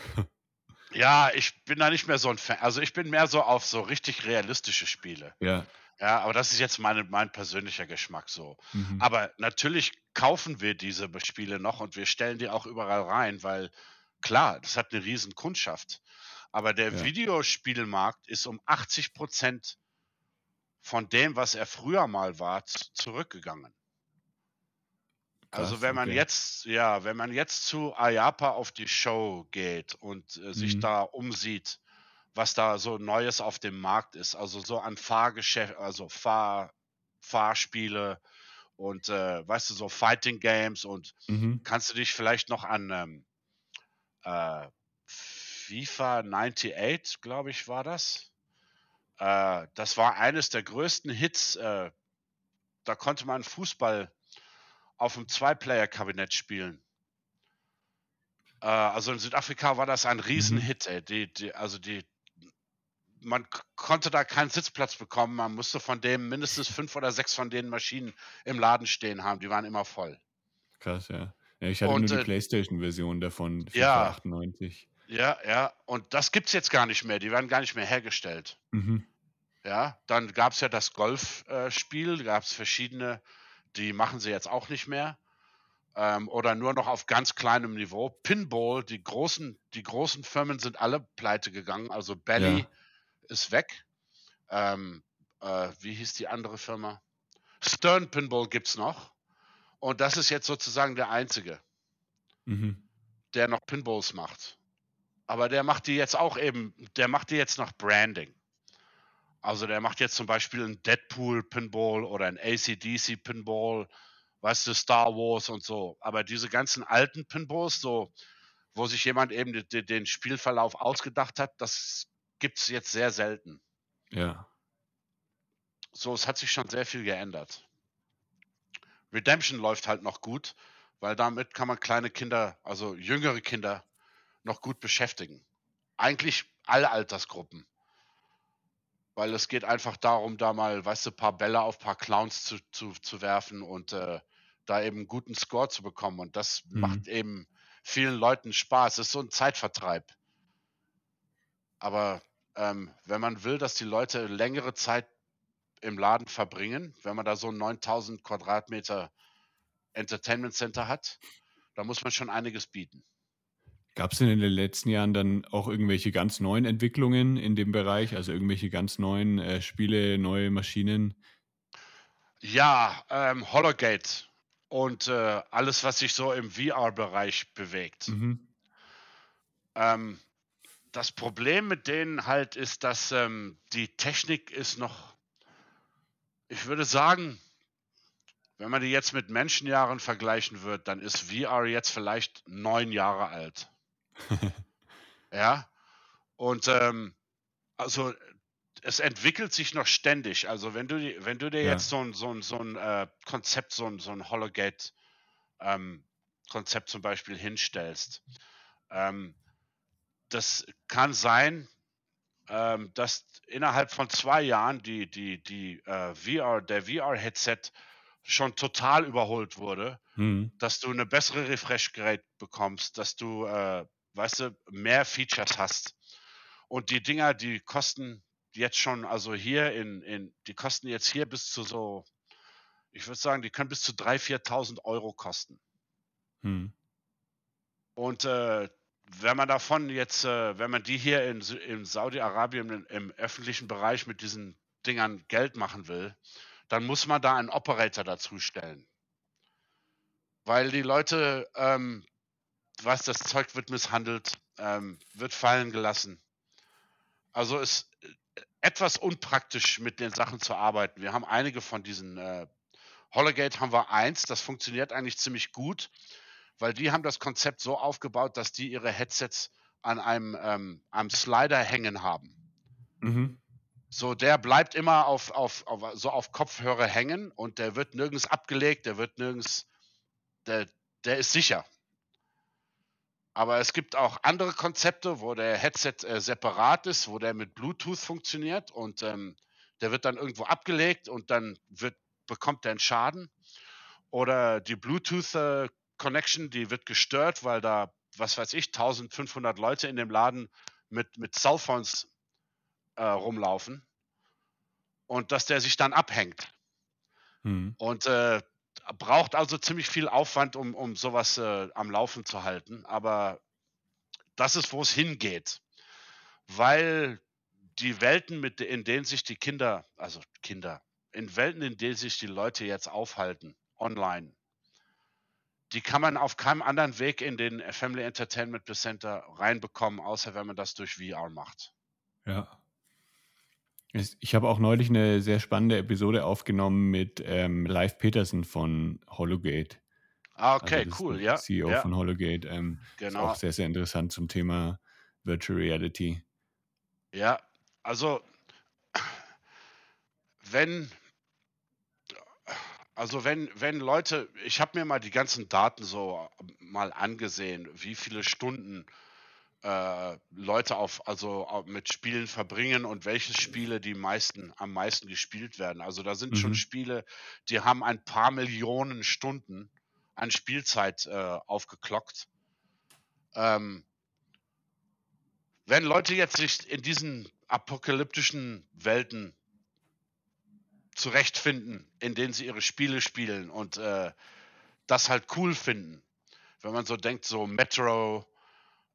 Ja, ich bin da nicht mehr so 'n Fa also, ich bin mehr so auf so richtig realistische Spiele. Ja. Ja, aber das ist jetzt meine mein persönlicher Geschmack so. Mhm. Aber natürlich kaufen wir diese Spiele noch und wir stellen die auch überall rein, weil klar, das hat 'ne riesen Kundschaft. Aber der Ja. Videospielmarkt ist um 80% von dem, was er früher mal war, zurückgegangen. Also, Krass, wenn man okay. jetzt ja, wenn man jetzt zu IAAPA auf die Show geht und, äh, sich Mhm. da umsieht, was da so Neues auf dem Markt ist, also, so an Fahrgeschäf also, Fahr Fahrspiele und, äh, weißt du, so Fighting Games und Mhm. kannst du dich vielleicht noch an, ähm, äh, FIFA 98, glaube ich, war das? Äh, das war eines der größten Hits, äh, da konnte man Fußball auf'm Zwei-Player-Kabinett spielen. Äh, also, in Südafrika war das ein Mhm. Riesenhit, ey. Die die also, die man konnte da keinen Sitzplatz bekommen. Man musste von dem mindestens fünf oder sechs von den Maschinen im Laden stehen haben. Die waren immer voll. Krass, ja. ja ich hatte und, nur die äh, PlayStation-Version davon, ja, 98. Ja, ja. Und das gibt es jetzt gar nicht mehr. Die werden gar nicht mehr hergestellt. Mhm. Ja, dann gab es ja das Golfspiel, äh, gab es verschiedene, die machen sie jetzt auch nicht mehr. Ähm, oder nur noch auf ganz kleinem Niveau. Pinball, die großen, die großen Firmen sind alle pleite gegangen. Also Belly ja. Ist weg. Ähm, äh, wie hieß die andere Firma? Stern Pinball gibt es noch. Und das ist jetzt sozusagen der einzige, mhm. der noch Pinballs macht. Aber der macht die jetzt auch eben, der macht die jetzt noch Branding. Also der macht jetzt zum Beispiel ein Deadpool Pinball oder ein ACDC Pinball, weißt du, Star Wars und so. Aber diese ganzen alten Pinballs, so, wo sich jemand eben den, den Spielverlauf ausgedacht hat, das gibt es jetzt sehr selten. Ja. So, es hat sich schon sehr viel geändert. Redemption läuft halt noch gut, weil damit kann man kleine Kinder, also jüngere Kinder, noch gut beschäftigen. Eigentlich alle Altersgruppen. Weil es geht einfach darum, da mal, weißt du, ein paar Bälle auf ein paar Clowns zu, zu, zu werfen und äh, da eben einen guten Score zu bekommen. Und das mhm. macht eben vielen Leuten Spaß. Es ist so ein Zeitvertreib. Aber ähm, wenn man will, dass die Leute längere Zeit im Laden verbringen, wenn man da so ein 9000 Quadratmeter Entertainment Center hat, da muss man schon einiges bieten. Gab es denn in den letzten Jahren dann auch irgendwelche ganz neuen Entwicklungen in dem Bereich, also irgendwelche ganz neuen äh, Spiele, neue Maschinen? Ja, ähm, Hologate und äh, alles, was sich so im VR-Bereich bewegt. Mhm. Ähm, das Problem mit denen halt ist, dass ähm, die Technik ist noch, ich würde sagen, wenn man die jetzt mit Menschenjahren vergleichen wird, dann ist VR jetzt vielleicht neun Jahre alt. ja. Und ähm, also es entwickelt sich noch ständig. Also wenn du, wenn du dir ja. jetzt so ein, so ein, so ein äh, Konzept, so ein, so ein Hologate ähm, Konzept zum Beispiel hinstellst, ähm, das kann sein, ähm, dass innerhalb von zwei Jahren die, die, die äh, VR, der VR-Headset schon total überholt wurde, mhm. dass du eine bessere Refresh-Gerät bekommst, dass du äh, weißt du, mehr Features hast. Und die Dinger, die kosten jetzt schon, also hier in, in die kosten jetzt hier bis zu so, ich würde sagen, die können bis zu 3.000, 4.000 Euro kosten. Hm. Und äh, wenn man davon jetzt, äh, wenn man die hier in, in Saudi-Arabien im öffentlichen Bereich mit diesen Dingern Geld machen will, dann muss man da einen Operator dazu stellen. Weil die Leute ähm, was das Zeug wird misshandelt, ähm, wird fallen gelassen. Also ist äh, etwas unpraktisch mit den Sachen zu arbeiten. Wir haben einige von diesen äh, Hologate haben wir eins, das funktioniert eigentlich ziemlich gut, weil die haben das Konzept so aufgebaut, dass die ihre Headsets an einem, ähm, einem Slider hängen haben. Mhm. So, der bleibt immer auf, auf, auf, so auf Kopfhörer hängen und der wird nirgends abgelegt, der wird nirgends, der, der ist sicher. Aber es gibt auch andere Konzepte, wo der Headset äh, separat ist, wo der mit Bluetooth funktioniert und ähm, der wird dann irgendwo abgelegt und dann wird, bekommt der einen Schaden. Oder die Bluetooth-Connection, äh, die wird gestört, weil da, was weiß ich, 1500 Leute in dem Laden mit, mit Cellphones äh, rumlaufen und dass der sich dann abhängt. Hm. Und äh, braucht also ziemlich viel Aufwand, um, um sowas äh, am Laufen zu halten. Aber das ist, wo es hingeht. Weil die Welten, mit, in denen sich die Kinder, also Kinder, in Welten, in denen sich die Leute jetzt aufhalten, online, die kann man auf keinem anderen Weg in den Family Entertainment Center reinbekommen, außer wenn man das durch VR macht. Ja. Ich habe auch neulich eine sehr spannende Episode aufgenommen mit ähm, Live Peterson von Hologate. Ah, okay, also cool, ja. CEO ja. von Hologate. Ähm, genau. Ist auch sehr, sehr interessant zum Thema Virtual Reality. Ja, also wenn, also wenn, wenn Leute, ich habe mir mal die ganzen Daten so mal angesehen, wie viele Stunden äh, Leute auf, also mit Spielen verbringen und welche Spiele die meisten, am meisten gespielt werden. Also da sind mhm. schon Spiele, die haben ein paar Millionen Stunden an Spielzeit äh, aufgeklockt. Ähm, wenn Leute jetzt sich in diesen apokalyptischen Welten zurechtfinden, in denen sie ihre Spiele spielen und äh, das halt cool finden, wenn man so denkt, so Metro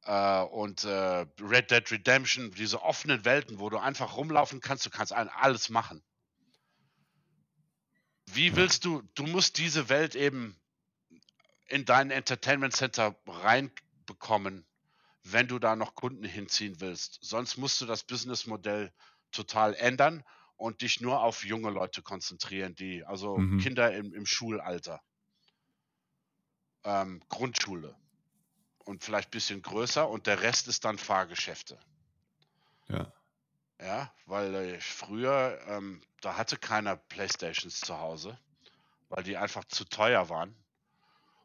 äh, und äh, Red Dead Redemption, diese offenen Welten, wo du einfach rumlaufen kannst, du kannst alles machen. Wie willst du, du musst diese Welt eben in dein Entertainment Center reinbekommen, wenn du da noch Kunden hinziehen willst. Sonst musst du das Businessmodell total ändern und dich nur auf junge Leute konzentrieren, die, also mhm. Kinder im, im Schulalter. Ähm, Grundschule. Und vielleicht ein bisschen größer und der Rest ist dann Fahrgeschäfte. Ja. Ja, weil äh, früher, ähm, da hatte keiner Playstations zu Hause, weil die einfach zu teuer waren.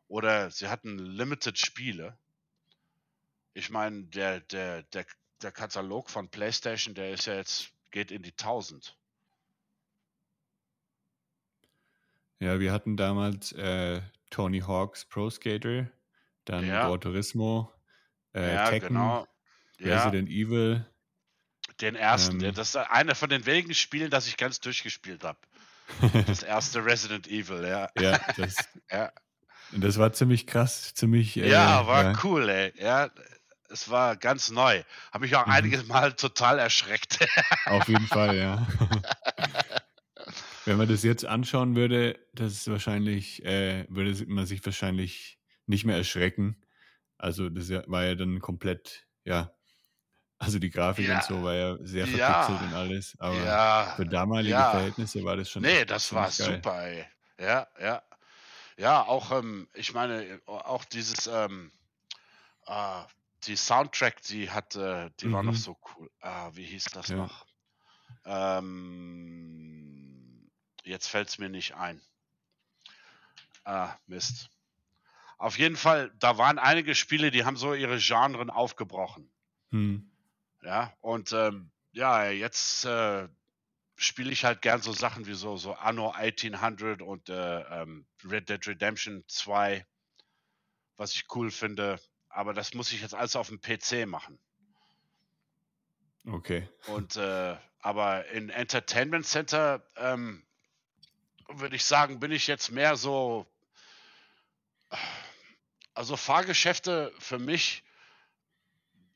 Oder sie hatten Limited Spiele. Ich meine, der, der, der, der Katalog von PlayStation, der ist ja jetzt, geht in die 1000. Ja, wir hatten damals äh, Tony Hawk's Pro Skater, dann ja. Gran Turismo, äh, ja, Tekken, genau. ja. Resident Evil. Den ersten, ähm, das ist einer von den wenigen Spielen, das ich ganz durchgespielt habe. Das erste Resident Evil, ja. Ja, das, ja. das war ziemlich krass, ziemlich. Äh, ja, war ja. cool, ey. Ja, es war ganz neu. Habe mich auch mhm. einiges Mal total erschreckt. Auf jeden Fall, ja. Wenn man das jetzt anschauen würde, das ist wahrscheinlich, äh, würde man sich wahrscheinlich nicht mehr erschrecken. Also das war ja dann komplett, ja, also die Grafik ja. und so war ja sehr verpixelt ja. und alles. Aber ja. für damalige Verhältnisse war das schon. Nee, das war geil. super, ey. Ja, ja. Ja, auch, ähm, ich meine, auch dieses, ähm, äh, die Soundtrack, die hat, äh, die mhm. war noch mhm. so cool. Ah, wie hieß das noch? Ähm, jetzt fällt es mir nicht ein. Ah, Mist. Auf jeden Fall, da waren einige Spiele, die haben so ihre Genren aufgebrochen. Hm. Ja, und ähm, ja, jetzt äh, spiele ich halt gern so Sachen wie so, so Anno 1800 und äh, ähm, Red Dead Redemption 2, was ich cool finde aber das muss ich jetzt alles auf dem PC machen. Okay. Und äh, aber in Entertainment Center ähm, würde ich sagen, bin ich jetzt mehr so. Also Fahrgeschäfte für mich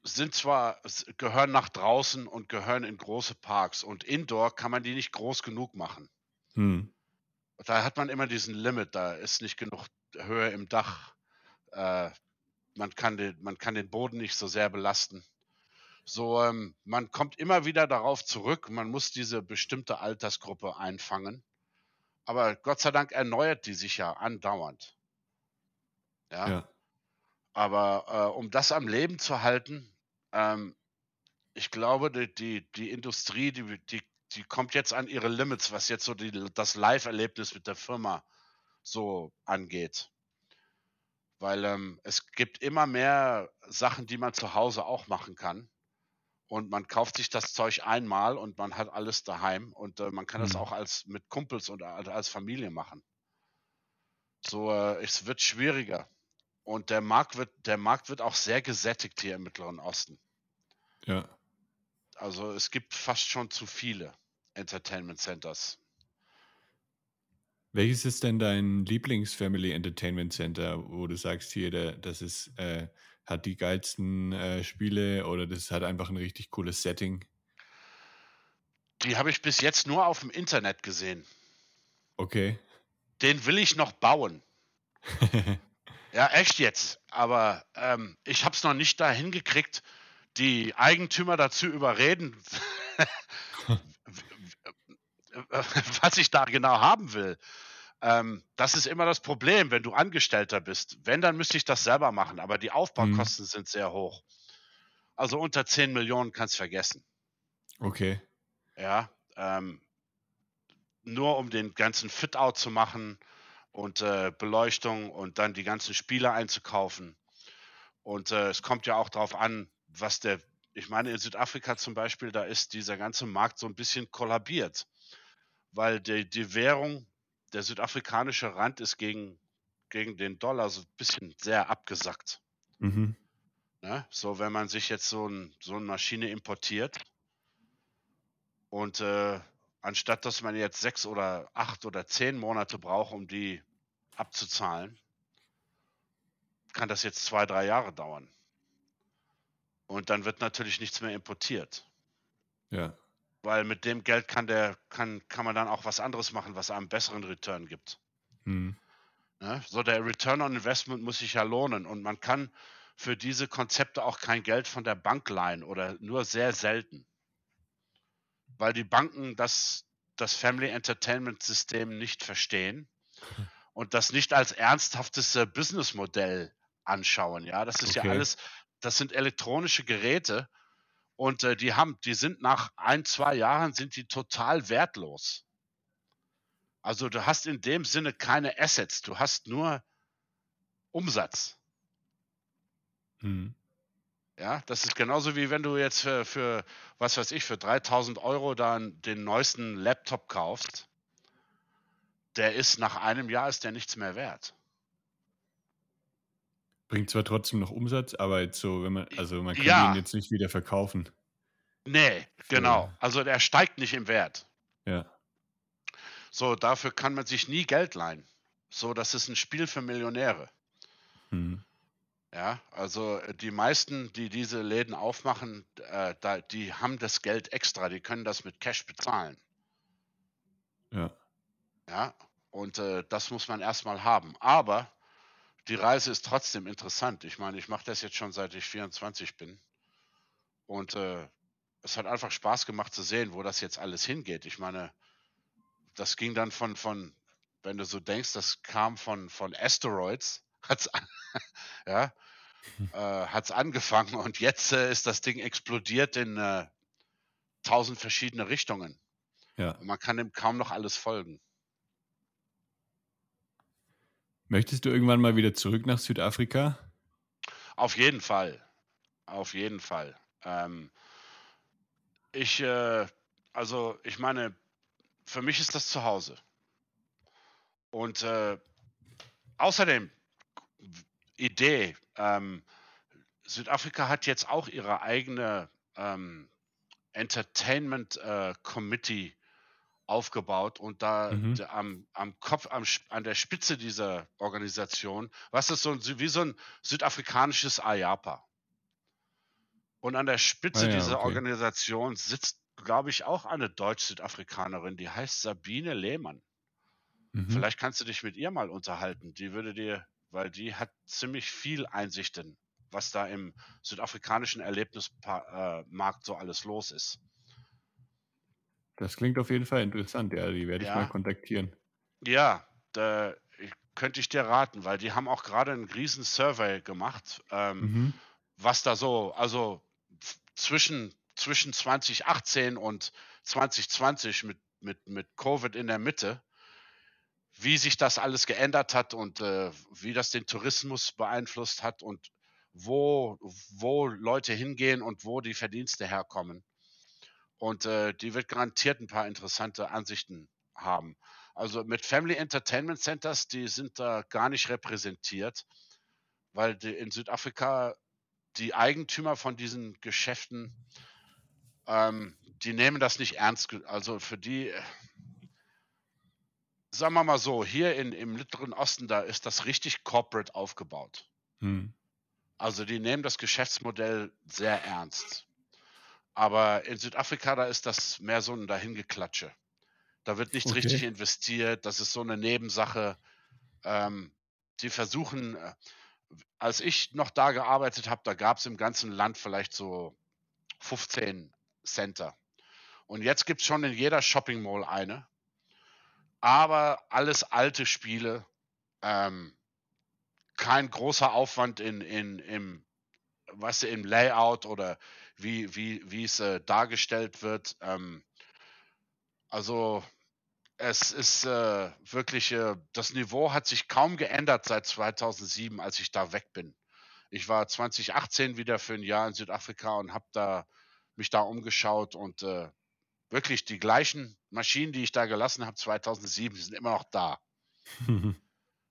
sind zwar, gehören nach draußen und gehören in große Parks und indoor kann man die nicht groß genug machen. Hm. Da hat man immer diesen Limit, da ist nicht genug Höhe im Dach. Äh, man kann den, man kann den Boden nicht so sehr belasten. So, ähm, man kommt immer wieder darauf zurück, man muss diese bestimmte Altersgruppe einfangen. Aber Gott sei Dank erneuert die sich ja andauernd. Ja. ja. Aber äh, um das am Leben zu halten, ähm, ich glaube, die, die, die Industrie, die, die, die kommt jetzt an ihre Limits, was jetzt so die, das Live-Erlebnis mit der Firma so angeht. Weil ähm, es gibt immer mehr Sachen, die man zu Hause auch machen kann. Und man kauft sich das Zeug einmal und man hat alles daheim. Und äh, man kann mhm. das auch als mit Kumpels und als Familie machen. So, äh, es wird schwieriger. Und der Markt wird, der Markt wird auch sehr gesättigt hier im Mittleren Osten. Ja. Also es gibt fast schon zu viele Entertainment Centers. Welches ist denn dein Lieblings-Family Entertainment Center, wo du sagst hier, das ist, äh, hat die geilsten äh, Spiele oder das hat einfach ein richtig cooles Setting? Die habe ich bis jetzt nur auf dem Internet gesehen. Okay. Den will ich noch bauen. ja, echt jetzt. Aber ähm, ich habe es noch nicht dahin gekriegt, die Eigentümer dazu überreden, was ich da genau haben will. Ähm, das ist immer das Problem, wenn du Angestellter bist. Wenn, dann müsste ich das selber machen, aber die Aufbaukosten mhm. sind sehr hoch. Also unter 10 Millionen kannst du vergessen. Okay. Ja, ähm, nur um den ganzen Fit-Out zu machen und äh, Beleuchtung und dann die ganzen Spiele einzukaufen. Und äh, es kommt ja auch darauf an, was der, ich meine, in Südafrika zum Beispiel, da ist dieser ganze Markt so ein bisschen kollabiert, weil die, die Währung, der südafrikanische Rand ist gegen, gegen den Dollar so ein bisschen sehr abgesackt. Mhm. Ne? So, wenn man sich jetzt so, ein, so eine Maschine importiert und äh, anstatt dass man jetzt sechs oder acht oder zehn Monate braucht, um die abzuzahlen, kann das jetzt zwei, drei Jahre dauern. Und dann wird natürlich nichts mehr importiert. Ja. Weil mit dem Geld kann der, kann, kann man dann auch was anderes machen, was einem besseren Return gibt. Mhm. Ne? So, der Return on Investment muss sich ja lohnen und man kann für diese Konzepte auch kein Geld von der Bank leihen oder nur sehr selten. Weil die Banken das, das Family Entertainment System nicht verstehen und das nicht als ernsthaftes äh, Businessmodell anschauen. Ja, das ist Okay. ja alles, das sind elektronische Geräte und äh, die haben, die sind nach ein, zwei Jahren sind die total wertlos. Also du hast in dem Sinne keine Assets, du hast nur Umsatz. Mhm. Ja, das ist genauso wie wenn du jetzt für, für was weiß ich, für 3000 Euro dann den neuesten Laptop kaufst. Der ist nach einem Jahr ist der nichts mehr wert. Bringt zwar trotzdem noch Umsatz, aber jetzt so, wenn man, also man kann Ja. ihn jetzt nicht wieder verkaufen. Nee, genau. Also der steigt nicht im Wert. Ja. So, dafür kann man sich nie Geld leihen. So, das ist ein Spiel für Millionäre. Mhm. Ja, also äh, die meisten, die diese Läden aufmachen, äh, da, die haben das Geld extra, die können das mit Cash bezahlen. Ja. Ja, und äh, das muss man erstmal haben. Aber die Reise ist trotzdem interessant. Ich meine, ich mache das jetzt schon seit ich 24 bin. Und äh, es hat einfach Spaß gemacht zu sehen, wo das jetzt alles hingeht. Ich meine, das ging dann von, von wenn du so denkst, das kam von, von Asteroids, hat's, an- ja, äh, hat's angefangen und jetzt äh, ist das Ding explodiert in äh, tausend verschiedene Richtungen. Ja. Und man kann dem kaum noch alles folgen. Möchtest du irgendwann mal wieder zurück nach Südafrika? Auf jeden Fall. Auf jeden Fall. Ähm, ich, äh, also ich meine, für mich ist das zu Hause. Und äh, außerdem, Idee, ähm, Südafrika hat jetzt auch ihre eigene ähm, Entertainment äh, Committee aufgebaut und da Mhm. am, am Kopf, am, an der Spitze dieser Organisation, was ist so ein, wie so ein südafrikanisches IAPA. Und an der Spitze Ah ja, dieser okay. Organisation sitzt, glaube ich, auch eine Deutsch-Südafrikanerin, die heißt Sabine Lehmann. Mhm. Vielleicht kannst du dich mit ihr mal unterhalten. Die würde dir, weil die hat ziemlich viel Einsichten, was da im südafrikanischen Erlebnismarkt so alles los ist. Das klingt auf jeden Fall interessant, ja. Die werde ich Ja. mal kontaktieren. Ja, da könnte ich dir raten, weil die haben auch gerade einen riesen Survey gemacht, ähm, Mhm. was da so, also zwischen, zwischen 2018 und 2020 mit, mit, mit Covid in der Mitte, wie sich das alles geändert hat und äh, wie das den Tourismus beeinflusst hat und wo, wo Leute hingehen und wo die Verdienste herkommen. Und äh, die wird garantiert ein paar interessante Ansichten haben. Also mit Family Entertainment Centers, die sind da gar nicht repräsentiert, weil die in Südafrika die Eigentümer von diesen Geschäften, ähm, die nehmen das nicht ernst. Also für die, äh, sagen wir mal so, hier in, im Mittleren Osten, da ist das richtig corporate aufgebaut. Mhm. Also die nehmen das Geschäftsmodell sehr ernst. Aber in Südafrika, da ist das mehr so ein Dahingeklatsche. Da wird nichts Okay. richtig investiert, das ist so eine Nebensache. Ähm, die versuchen, äh, als ich noch da gearbeitet habe, da gab es im ganzen Land vielleicht so 15 Center. Und jetzt gibt es schon in jeder Shopping Mall eine. Aber alles alte Spiele. Ähm, kein großer Aufwand in, in, im, weißt du, im Layout oder wie, wie, wie es äh, dargestellt wird. Ähm, also es ist äh, wirklich, äh, das Niveau hat sich kaum geändert seit 2007, als ich da weg bin. ich war 2018 wieder für ein Jahr in Südafrika und habe da mich da umgeschaut und äh, wirklich die gleichen Maschinen, die ich da gelassen habe 2007, die sind immer noch da.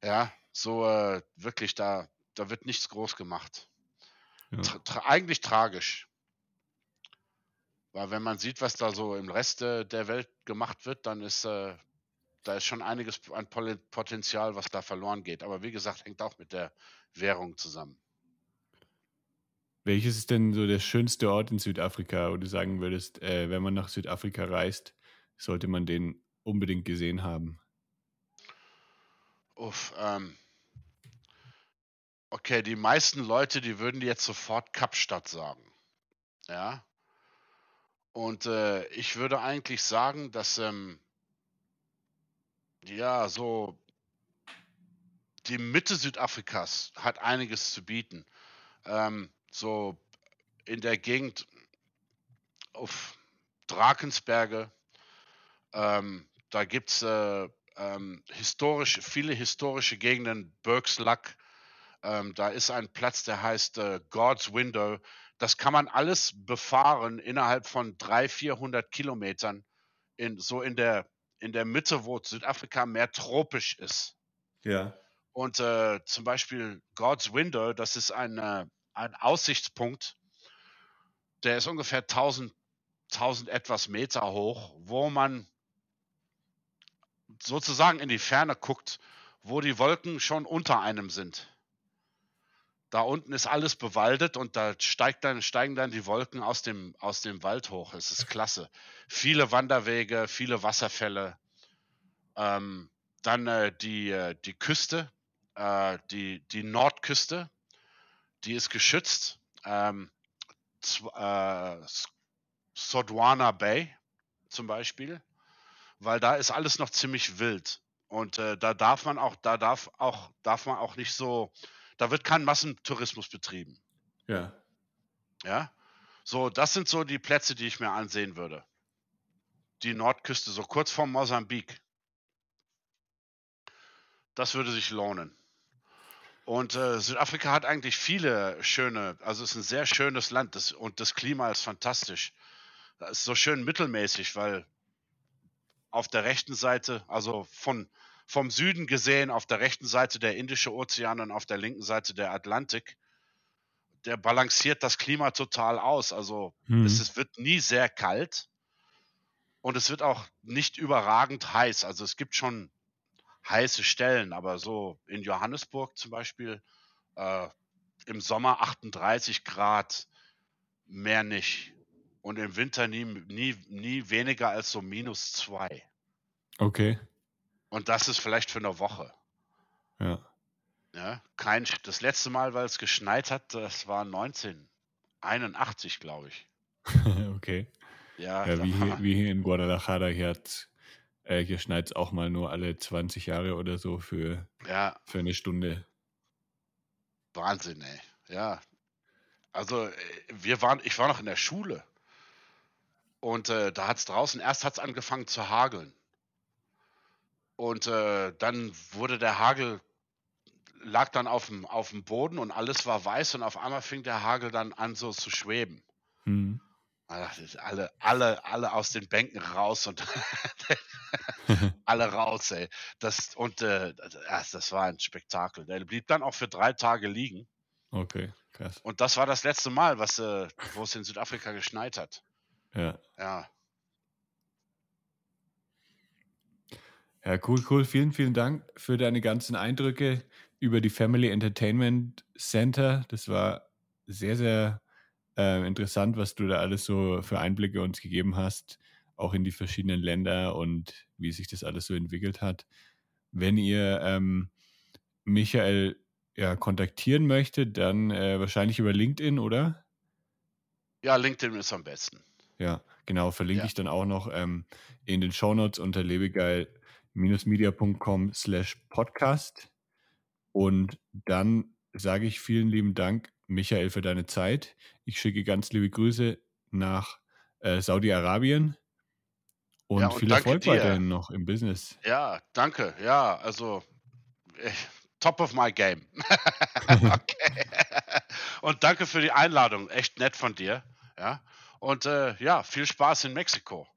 ja, so äh, wirklich da, da wird nichts groß gemacht. Ja. Tra tra eigentlich tragisch. Weil wenn man sieht, was da so im Rest äh, der Welt gemacht wird, dann ist äh, da ist schon einiges an Potenzial, was da verloren geht. Aber wie gesagt, hängt auch mit der Währung zusammen. Welches ist denn so der schönste Ort in Südafrika, wo du sagen würdest, äh, wenn man nach Südafrika reist, sollte man den unbedingt gesehen haben? Uff, ähm, okay, die meisten Leute, die würden jetzt sofort Kapstadt sagen. Ja. Und äh, ich würde eigentlich sagen, dass ähm, ja so die Mitte Südafrikas hat einiges zu bieten. Ähm, so in der Gegend auf Drakensberge. Ähm, da gibt es äh, ähm, historisch, viele historische Gegenden, Bergslack. Ähm, da ist ein Platz, der heißt äh, God's Window. Das kann man alles befahren innerhalb von 300, 400 Kilometern, in, so in der, in der Mitte, wo Südafrika mehr tropisch ist. Ja. Und äh, zum Beispiel God's Window, das ist ein, äh, ein Aussichtspunkt, der ist ungefähr 1000, 1000 etwas Meter hoch, wo man sozusagen in die Ferne guckt, wo die Wolken schon unter einem sind. Da unten ist alles bewaldet und da steigt dann, steigen dann die Wolken aus dem, aus dem Wald hoch. Es ist klasse. Viele Wanderwege, viele Wasserfälle. Ähm, dann äh, die, äh, die Küste, äh, die, die Nordküste, die ist geschützt. Ähm, äh, Sodwana Bay zum Beispiel, weil da ist alles noch ziemlich wild. Und äh, da darf man auch, da darf auch, darf man auch nicht so, da wird kein Massentourismus betrieben. Ja. Ja. So, das sind so die Plätze, die ich mir ansehen würde. Die Nordküste, so kurz vor Mosambik. Das würde sich lohnen. Und äh, Südafrika hat eigentlich viele schöne, also es ist ein sehr schönes Land das, und das Klima ist fantastisch. Das ist so schön mittelmäßig, weil auf der rechten Seite, also von, vom Süden gesehen, auf der rechten Seite der Indische Ozean und auf der linken Seite der Atlantik, der balanciert das Klima total aus. Also mhm. es, es wird nie sehr kalt und es wird auch nicht überragend heiß. Also es gibt schon heiße Stellen, aber so in Johannesburg zum Beispiel äh, im Sommer 38 Grad, mehr nicht. Und im Winter nie, nie, nie weniger als so minus zwei. Okay. Und das ist vielleicht für eine Woche. Ja. Ja, kein, das letzte Mal, weil es geschneit hat, das war 1981, glaube ich. okay. Ja, ja wie, hier, wie hier in Guadalajara, hier hat äh, hier schneit es auch mal nur alle 20 Jahre oder so für, ja. für eine Stunde. Wahnsinn, ey. Ja. Also, äh, wir waren, ich war noch in der Schule. Und äh, da hat es draußen, erst hat es angefangen zu hageln. Und äh, dann wurde der Hagel, lag dann auf dem, auf dem Boden und alles war weiß und auf einmal fing der Hagel dann an so zu schweben. Mhm. Alle, alle, alle aus den Bänken raus und alle raus, ey. Das, und äh, das, war ein Spektakel. Der blieb dann auch für drei Tage liegen. Okay, krass. Und das war das letzte Mal, was, äh, wo es in Südafrika geschneit hat. Ja. Ja. Ja, cool, cool. Vielen, vielen Dank für deine ganzen Eindrücke über die Family Entertainment Center. Das war sehr, sehr äh, interessant, was du da alles so für Einblicke uns gegeben hast, auch in die verschiedenen Länder und wie sich das alles so entwickelt hat. Wenn ihr ähm, Michael ja, kontaktieren möchtet, dann äh, wahrscheinlich über LinkedIn, oder? Ja, LinkedIn ist am besten. Ja, genau, verlinke ja. ich dann auch noch ähm, in den Shownotes unter lebegeil-media.com slash podcast. Und dann sage ich vielen lieben Dank Michael, für deine Zeit. Ich schicke ganz liebe Grüße nach äh, Saudi-Arabien und, ja, und viel Erfolg dir. weiterhin noch im Business. Ja, danke. Ja, also ich, top of my game. okay. Und danke für die Einladung. Echt nett von dir. Ja. Und äh, ja, viel Spaß in Mexiko.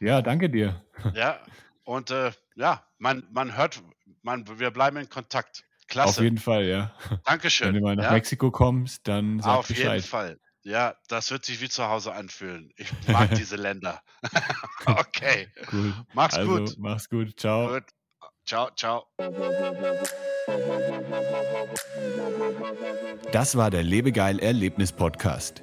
Ja, danke dir. Ja. Und äh, ja, man, man hört, man, wir bleiben in Kontakt. Klasse. Auf jeden Fall, ja. Dankeschön. Wenn du mal nach ja? Mexiko kommst, dann sag Auf Bescheid. jeden Fall. Ja, das wird sich wie zu Hause anfühlen. Ich mag diese Länder. okay. Cool. Mach's also, gut. Mach's gut. Ciao. Gut. Ciao, ciao. Das war der Lebegeil Erlebnis Podcast.